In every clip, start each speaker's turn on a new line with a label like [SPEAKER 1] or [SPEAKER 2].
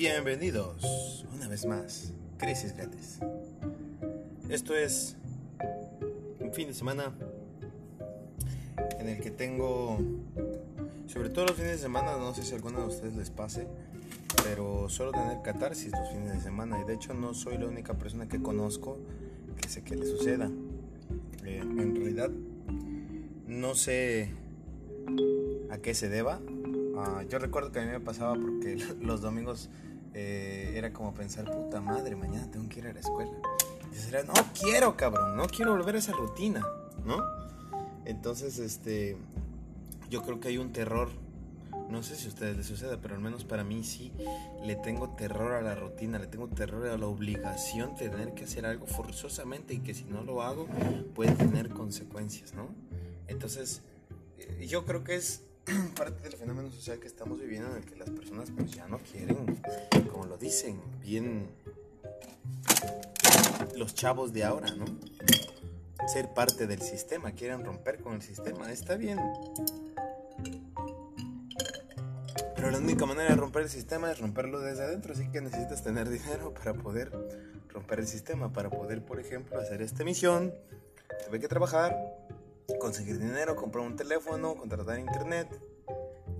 [SPEAKER 1] Bienvenidos una vez más, Crisis Gratis. Esto es un fin de semana en el que tengo, sobre todo los fines de semana, no sé si a alguno de ustedes les pase, pero suelo tener catarsis los fines de semana y de hecho no soy la única persona que conozco que sé que le suceda. Eh, en realidad no sé a qué se deba. Ah, yo recuerdo que a mí me pasaba porque los domingos eh, era como pensar, puta madre, mañana tengo que ir a la escuela. No quiero, cabrón, no quiero volver a esa rutina, ¿no? Entonces, este, yo creo que hay un terror, no sé si a ustedes les suceda, pero al menos para mí sí, le tengo terror a la rutina, le tengo terror a la obligación de tener que hacer algo forzosamente y que si no lo hago puede tener consecuencias, ¿no? Entonces, eh, yo creo que es parte del fenómeno social que estamos viviendo en el que las personas pues ya no quieren, como lo dicen, bien los chavos de ahora, ¿no? Ser parte del sistema, quieren romper con el sistema, está bien. Pero la única manera de romper el sistema es romperlo desde adentro, así que necesitas tener dinero para poder romper el sistema, para poder, por ejemplo, hacer esta misión. Tuve que trabajar, conseguir dinero, comprar un teléfono, contratar internet,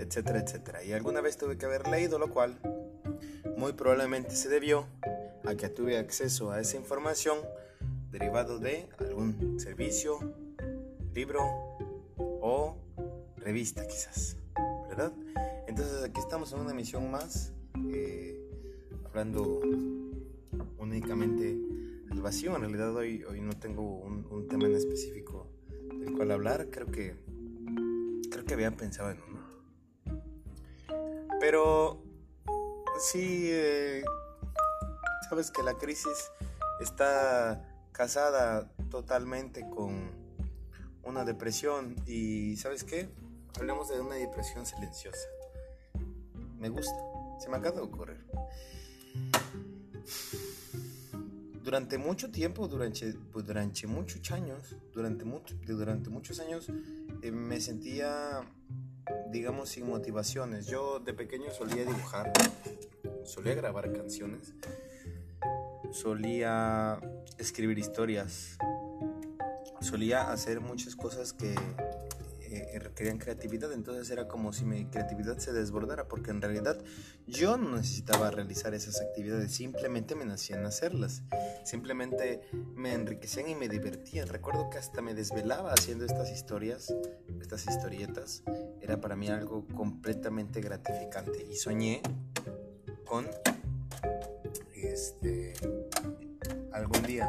[SPEAKER 1] etcétera, etcétera. Y alguna vez tuve que haber leído, lo cual muy probablemente se debió a que tuve acceso a esa información derivado de algún servicio, libro o revista quizás, ¿verdad? Entonces aquí estamos en una emisión más, eh, hablando únicamente del vacío. En realidad hoy, hoy no tengo un tema en específico del cual hablar, creo que creo que habían pensado en uno. Pero sí, eh, sabes que la crisis está casada totalmente con una depresión y ¿sabes qué? Hablemos de una depresión silenciosa. Me gusta, se me acaba de ocurrir durante mucho tiempo, durante, pues, durante muchos años, durante, durante muchos años, eh, me sentía, digamos, sin motivaciones. Yo de pequeño solía dibujar, solía grabar canciones, solía escribir historias, solía hacer muchas cosas que eh, requerían creatividad, entonces era como si mi creatividad se desbordara, porque en realidad yo no necesitaba realizar esas actividades, simplemente me nacían hacerlas, simplemente me enriquecían y me divertían. Recuerdo que hasta me desvelaba haciendo estas historias, estas historietas, era para mí algo completamente gratificante y soñé con este algún día,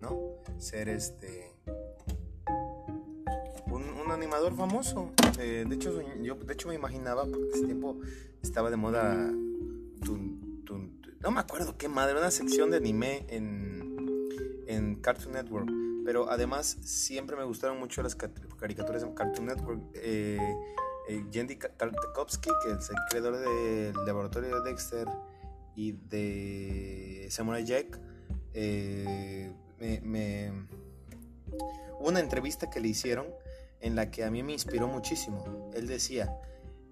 [SPEAKER 1] ¿no? Ser este animador famoso. Eh, de hecho, yo de hecho me imaginaba, porque ese tiempo estaba de moda. no me acuerdo qué madre, una sección de anime en, en Cartoon Network. Pero además, siempre me gustaron mucho las caricaturas en Cartoon Network. Eh, eh que es el creador del laboratorio de Dexter y de Samurai Jack, eh, me, me, una entrevista que le hicieron en la que a mí me inspiró muchísimo. Él decía,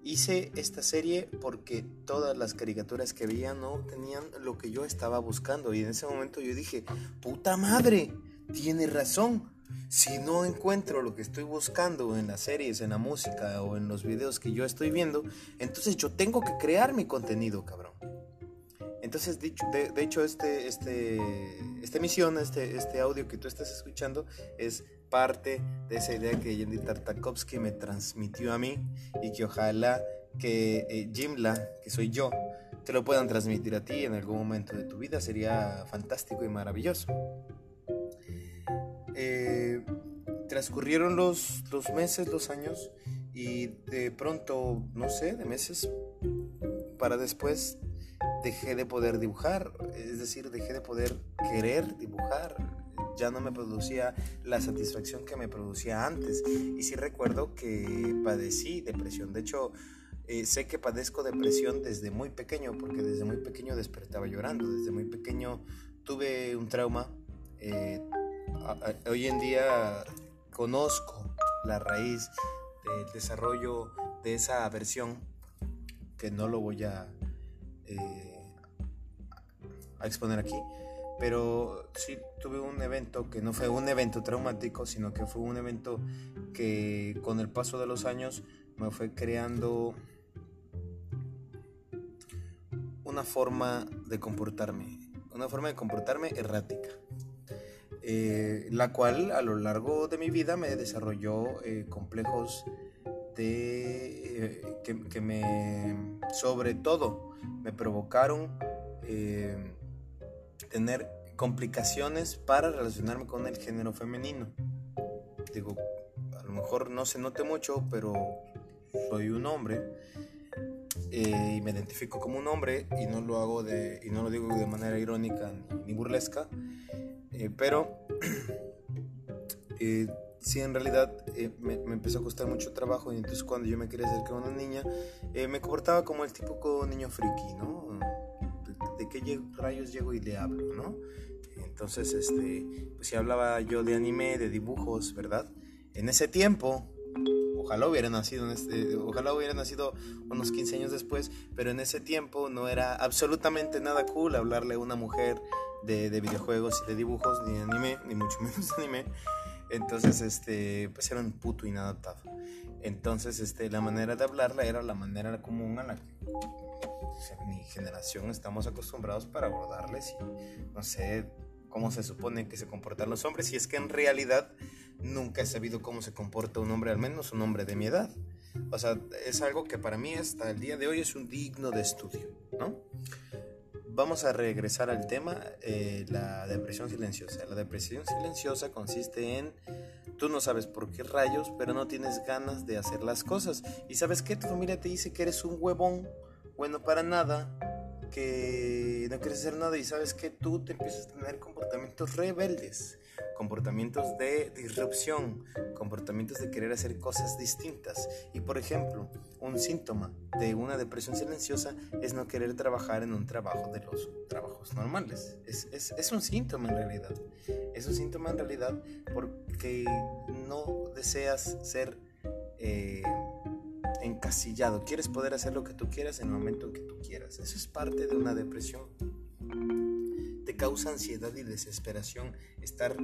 [SPEAKER 1] hice esta serie porque todas las caricaturas que veía no tenían lo que yo estaba buscando. Y en ese momento yo dije, puta madre, tiene razón. Si no encuentro lo que estoy buscando en las series, en la música o en los videos que yo estoy viendo, entonces yo tengo que crear mi contenido, cabrón. Entonces, de, de hecho, este, este, esta emisión, este, este audio que tú estás escuchando es parte de esa idea que Yendi Tartakovsky me transmitió a mí y que ojalá que eh, Jimla, que soy yo, te lo puedan transmitir a ti en algún momento de tu vida. Sería fantástico y maravilloso. Eh, transcurrieron los, los meses, los años y de pronto, no sé, de meses para después dejé de poder dibujar, es decir, dejé de poder querer dibujar, ya no me producía la satisfacción que me producía antes. Y sí recuerdo que padecí depresión. De hecho, eh, sé que padezco depresión desde muy pequeño, porque desde muy pequeño despertaba llorando. Desde muy pequeño tuve un trauma. Eh, hoy en día conozco la raíz del desarrollo de esa aversión, que no lo voy a... Eh, a exponer aquí, pero sí tuve un evento que no fue un evento traumático, sino que fue un evento que con el paso de los años me fue creando una forma de comportarme, una forma de comportarme errática. Eh, la cual a lo largo de mi vida me desarrolló eh, complejos de, eh, que, me, sobre todo, me provocaron tener complicaciones para relacionarme con el género femenino. Digo, a lo mejor no se note mucho, pero soy un hombre y me identifico como un hombre y no lo hago de y no lo digo de manera irónica ni burlesca eh, pero eh, sí, en realidad eh, me, empezó a costar mucho trabajo y entonces cuando yo me quería acercar a una niña, me comportaba como el típico niño friki, ¿no? ¿De, qué rayos llego y le hablo, ¿no? Entonces, este, pues si hablaba yo de anime, de dibujos, ¿verdad? En ese tiempo, ojalá hubiera nacido, este, ojalá hubiera nacido unos 15 años después, pero en ese tiempo no era absolutamente nada cool hablarle a una mujer de, videojuegos y de dibujos, ni de anime, ni mucho menos de anime. Entonces, este, pues era un puto inadaptado. Entonces, este, la manera de hablarla era la manera común a la que mi generación estamos acostumbrados para abordarles y no sé cómo se supone que se comportan los hombres y es que en realidad nunca he sabido cómo se comporta un hombre, al menos un hombre de mi edad. O sea, es algo que para mí hasta el día de hoy es un digno de estudio, ¿no? Vamos a regresar al tema, eh, la depresión silenciosa. La depresión silenciosa consiste en, tú no sabes por qué rayos, pero no tienes ganas de hacer las cosas. Y sabes que tu familia te dice que eres un huevón, bueno para nada, que no quieres hacer nada y sabes que tú te empiezas a tener comportamientos rebeldes comportamientos de disrupción, comportamientos de querer hacer cosas distintas. Y por ejemplo, un síntoma de una depresión silenciosa es no querer trabajar en un trabajo de los trabajos normales. Es, es, es un síntoma en realidad. Es un síntoma en realidad porque no deseas ser eh, encasillado. Quieres poder hacer lo que tú quieras en el momento en que tú quieras. Eso es parte de una depresión causa ansiedad y desesperación estar,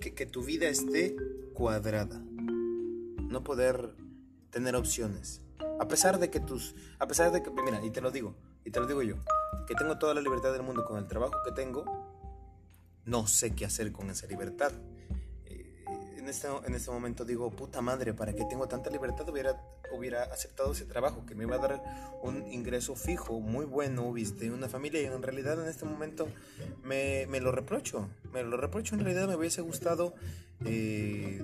[SPEAKER 1] que, tu vida esté cuadrada, no poder tener opciones. A pesar de que tus, a pesar de que, mira, y te lo digo, y te lo digo yo, que tengo toda la libertad del mundo con el trabajo que tengo, no sé qué hacer con esa libertad este, en este momento digo, puta madre, ¿para qué tengo tanta libertad? Hubiera, hubiera aceptado ese trabajo que me iba a dar un ingreso fijo, muy bueno, viste, una familia y en realidad en este momento me, me lo reprocho, me lo reprocho, en realidad me hubiese gustado eh,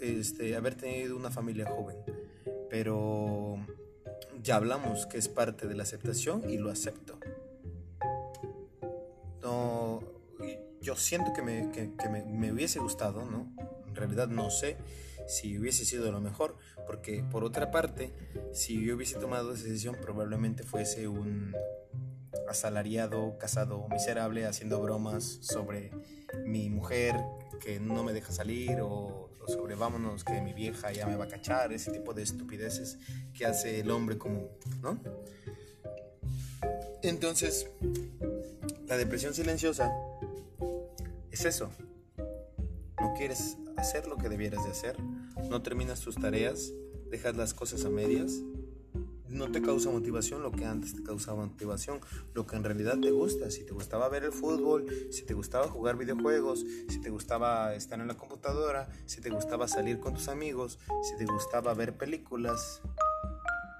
[SPEAKER 1] este, haber tenido una familia joven, pero ya hablamos que es parte de la aceptación y lo acepto. No, yo siento que me, que, me, me hubiese gustado, ¿no? Realidad no sé si hubiese sido lo mejor, porque por otra parte, si yo hubiese tomado esa decisión, probablemente fuese un asalariado, casado, miserable, haciendo bromas sobre mi mujer que no me deja salir o, sobre vámonos que mi vieja ya me va a cachar, ese tipo de estupideces que hace el hombre común, ¿no? Entonces, la depresión silenciosa es eso. Quieres hacer lo que debieras de hacer, no terminas tus tareas, dejas las cosas a medias, no te causa motivación lo que antes te causaba motivación, lo que en realidad te gusta, si te gustaba ver el fútbol, si te gustaba jugar videojuegos, si te gustaba estar en la computadora, si te gustaba salir con tus amigos, si te gustaba ver películas,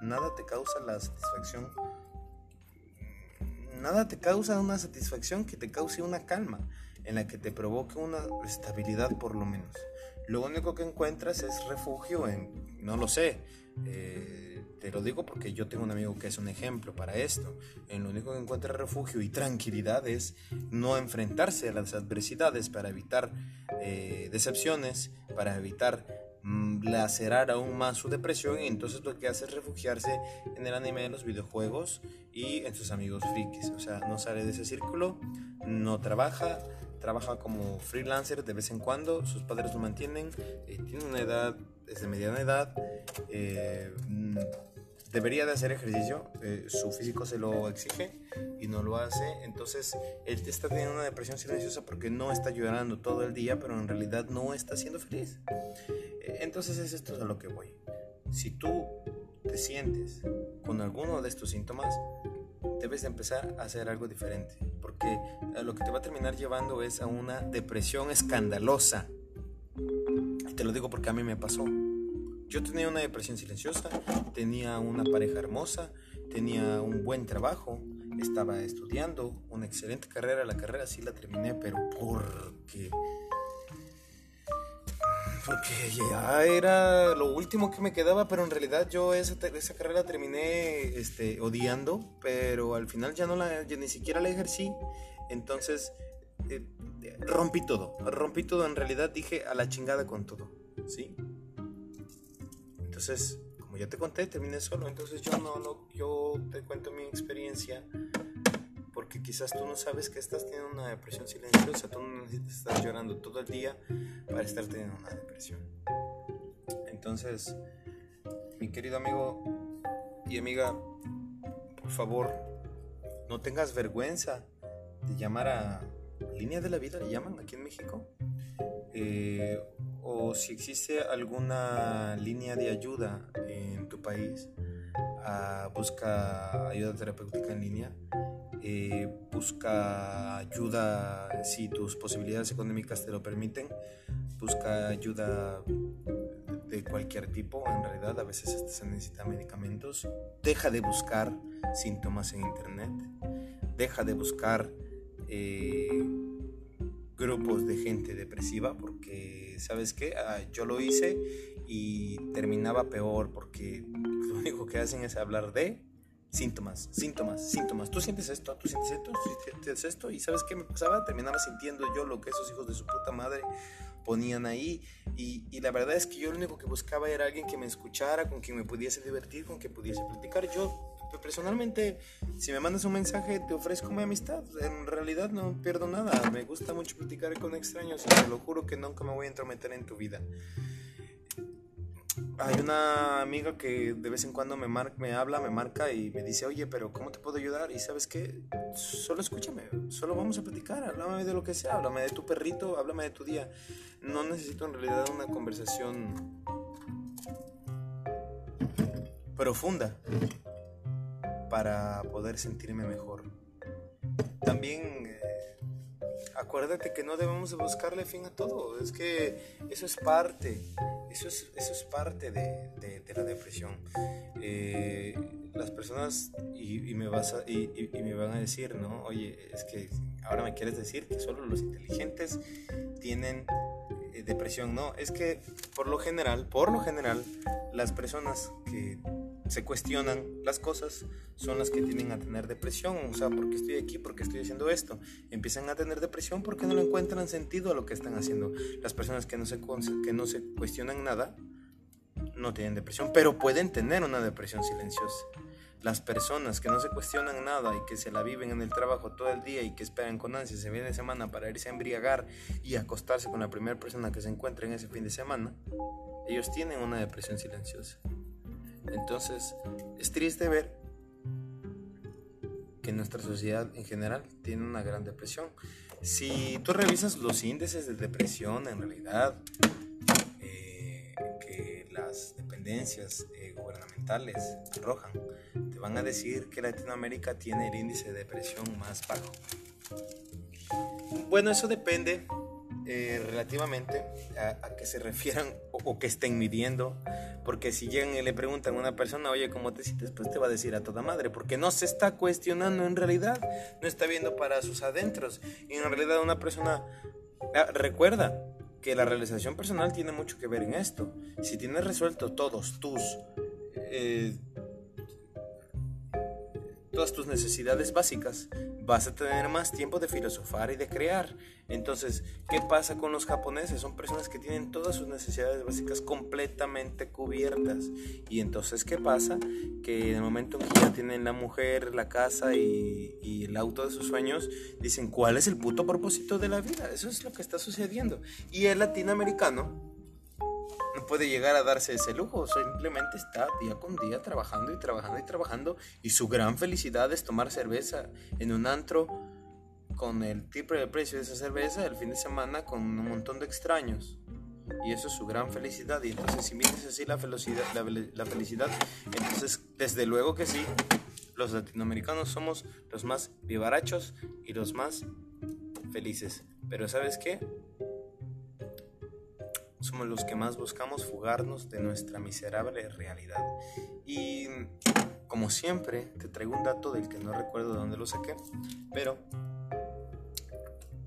[SPEAKER 1] nada te causa la satisfacción nada te causa una satisfacción que te cause una calma, en la que te provoque una estabilidad por lo menos. Lo único que encuentras es refugio en, no lo sé, eh, te lo digo porque yo tengo un amigo que es un ejemplo para esto, en lo único que encuentra refugio y tranquilidad es no enfrentarse a las adversidades para evitar eh, decepciones, para evitar mm, lacerar aún más su depresión y entonces lo que hace es refugiarse en el anime, en los videojuegos y en sus amigos frikis, o sea, no sale de ese círculo, no trabaja, trabaja como freelancer de vez en cuando, sus padres lo mantienen, eh, tiene una edad, es de mediana edad, eh, mm, debería de hacer ejercicio, eh, su físico se lo exige y no lo hace, entonces él está teniendo una depresión silenciosa porque no está llorando todo el día, pero en realidad no está siendo feliz. Eh, entonces es esto a lo que voy. Si tú te sientes con alguno de estos síntomas, debes de empezar a hacer algo diferente, porque lo que te va a terminar llevando es a una depresión escandalosa. Y te lo digo porque a mí me pasó. Yo tenía una depresión silenciosa, tenía una pareja hermosa, tenía un buen trabajo, estaba estudiando una excelente carrera, la carrera sí la terminé, pero porque porque ya era lo último que me quedaba, pero en realidad yo esa, esa carrera terminé este, odiando, pero al final ya no la, ni siquiera la ejercí, entonces eh, rompí todo, rompí todo, en realidad dije a la chingada con todo, ¿sí? Entonces, como ya te conté, terminé solo. Entonces yo no, no, yo te cuento mi experiencia porque quizás tú no sabes que estás teniendo una depresión silenciosa, tú no necesitas estar llorando todo el día para estar teniendo una depresión. Entonces, mi querido amigo y amiga, por favor, no tengas vergüenza de llamar a línea de la vida, le llaman aquí en México. Eh, o si existe alguna línea de ayuda en tu país, ah, busca ayuda terapéutica en línea, eh, busca ayuda si tus posibilidades económicas te lo permiten, busca ayuda de cualquier tipo, en realidad a veces se necesitan medicamentos, deja de buscar síntomas en internet, deja de buscar... Eh, grupos de gente depresiva porque, ¿sabes qué? Ah, yo lo hice y terminaba peor porque lo único que hacen es hablar de síntomas, síntomas, síntomas. Tú sientes esto, tú sientes esto, tú sientes esto y ¿sabes qué me pasaba? Terminaba sintiendo yo lo que esos hijos de su puta madre ponían ahí y, y, la verdad es que yo lo único que buscaba era alguien que me escuchara, con quien me pudiese divertir, con quien pudiese platicar. Yo personalmente, si me mandas un mensaje, te ofrezco mi amistad. En realidad no pierdo nada. Me gusta mucho platicar con extraños y te lo juro que nunca me voy a entrometer en tu vida. Hay una amiga que de vez en cuando me, me habla, me marca y me dice, oye, pero ¿cómo te puedo ayudar? Y sabes qué, solo escúchame, solo vamos a platicar, háblame de lo que sea, háblame de tu perrito, háblame de tu día. No necesito en realidad una conversación profunda para poder sentirme mejor. También eh, acuérdate que no debemos buscarle fin a todo, es que eso es parte, eso es, parte de, la depresión. Eh, las personas y, me vas y, y, me van a decir, ¿no? Oye, es que ahora me quieres decir que solo los inteligentes tienen eh, depresión. No, es que por lo general, por lo general, las personas que se cuestionan las cosas son las que tienen a tener depresión. O sea, ¿por qué estoy aquí? ¿Por qué estoy haciendo esto? Empiezan a tener depresión porque no le encuentran sentido a lo que están haciendo. Las personas que no se, que no se cuestionan nada no tienen depresión, pero pueden tener una depresión silenciosa. Las personas que no se cuestionan nada y que se la viven en el trabajo todo el día y que esperan con ansia ese fin de semana para irse a embriagar y acostarse con la primera persona que se encuentre en ese fin de semana, ellos tienen una depresión silenciosa. Entonces, es triste ver que nuestra sociedad en general tiene una gran depresión. Si tú revisas los índices de depresión, en realidad, eh, que las dependencias eh, gubernamentales arrojan, te van a decir que Latinoamérica tiene el índice de depresión más bajo. Bueno, eso depende eh, relativamente a, que se refieran o, o, que estén midiendo. Porque si llegan y le preguntan a una persona, oye, ¿cómo te sientes? Pues te va a decir a toda madre. Porque no se está cuestionando en realidad. No está viendo para sus adentros. Y en realidad una persona... Ah, recuerda que la realización personal tiene mucho que ver en esto. Si tienes resuelto todos tus... Eh, todas tus necesidades básicas, vas a tener más tiempo de filosofar y de crear. Entonces, ¿qué pasa con los japoneses? Son personas que tienen todas sus necesidades básicas completamente cubiertas. Y entonces, ¿qué pasa? Que en el momento que ya tienen la mujer, la casa y el auto de sus sueños, dicen, ¿cuál es el puto propósito de la vida? Eso es lo que está sucediendo. Y el latinoamericano puede llegar a darse ese lujo, simplemente está día con día trabajando y trabajando y trabajando y su gran felicidad es tomar cerveza en un antro con el triple de precio de esa cerveza el fin de semana con un montón de extraños. Y eso es su gran felicidad. Y entonces, si mides así la felicidad, la, felicidad, entonces, desde luego que sí, los latinoamericanos somos los más vivarachos y los más felices. Pero ¿sabes qué? Somos los que más buscamos fugarnos de nuestra miserable realidad. Y como siempre, te traigo un dato del que no recuerdo de dónde lo saqué, pero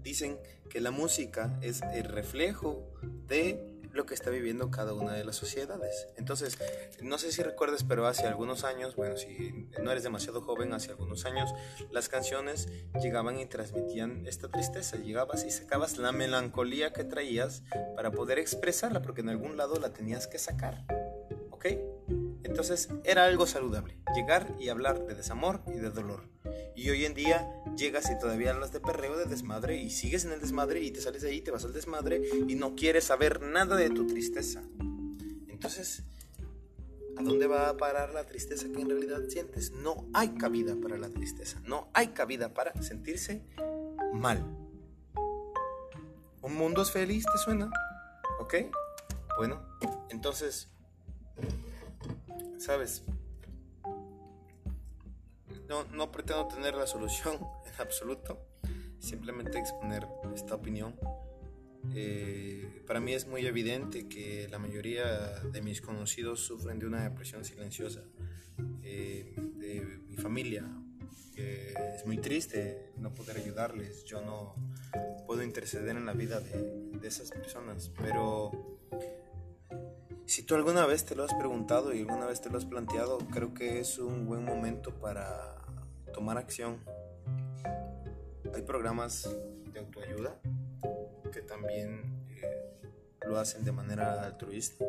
[SPEAKER 1] dicen que la música es el reflejo de lo que está viviendo cada una de las sociedades. Entonces, no sé si recuerdas, pero hace algunos años, bueno, si no eres demasiado joven, hace algunos años, las canciones llegaban y transmitían esta tristeza. Llegabas y sacabas la melancolía que traías para poder expresarla, porque en algún lado la tenías que sacar. ¿Ok? Entonces, era algo saludable, llegar y hablar de desamor y de dolor. Y hoy en día llegas y todavía hablas de perreo, de desmadre, y sigues en el desmadre y te sales de ahí, te vas al desmadre y no quieres saber nada de tu tristeza. Entonces, ¿a dónde va a parar la tristeza que en realidad sientes? No hay cabida para la tristeza, no hay cabida para sentirse mal. ¿Un mundo es feliz te suena? ¿Ok? Bueno, entonces, ¿sabes? no, pretendo tener la solución en absoluto, simplemente exponer esta opinión. Eh, para mí es muy evidente que la mayoría de mis conocidos sufren de una depresión silenciosa. Eh, de mi familia, es muy triste no poder ayudarles. Yo no puedo interceder en la vida de, esas personas, pero tú alguna vez te lo has preguntado y alguna vez te lo has planteado, creo que es un buen momento para tomar acción. Hay programas de autoayuda que también eh, lo hacen de manera altruista.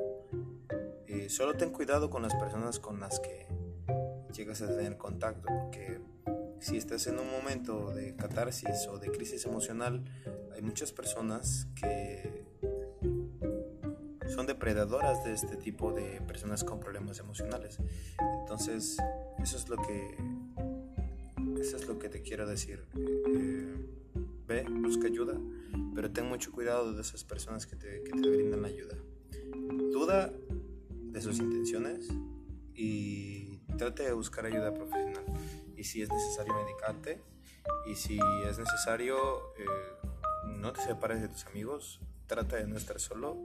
[SPEAKER 1] Eh, solo ten cuidado con las personas con las que llegas a tener contacto, porque si estás en un momento de catarsis o de crisis emocional, hay muchas personas que son depredadoras de este tipo de personas con problemas emocionales. Entonces, eso es lo que eso es lo que te quiero decir. Eh, ve, busca ayuda, pero ten mucho cuidado de esas personas que te, que te brindan ayuda. Duda de sus intenciones y trate de buscar ayuda profesional. Y si es necesario medicarte, y si es necesario, eh, no te separes de tus amigos, trata de no estar solo.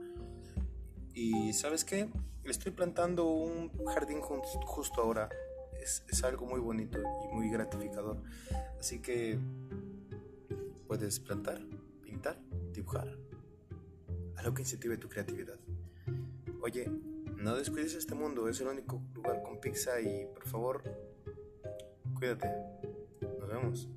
[SPEAKER 1] Y sabes qué, estoy plantando un jardín justo ahora es, algo muy bonito y muy gratificador. Así que puedes plantar, pintar, dibujar, algo que incentive tu creatividad. Oye, no descuides este mundo, es el único lugar con pizza y por favor, cuídate. Nos vemos.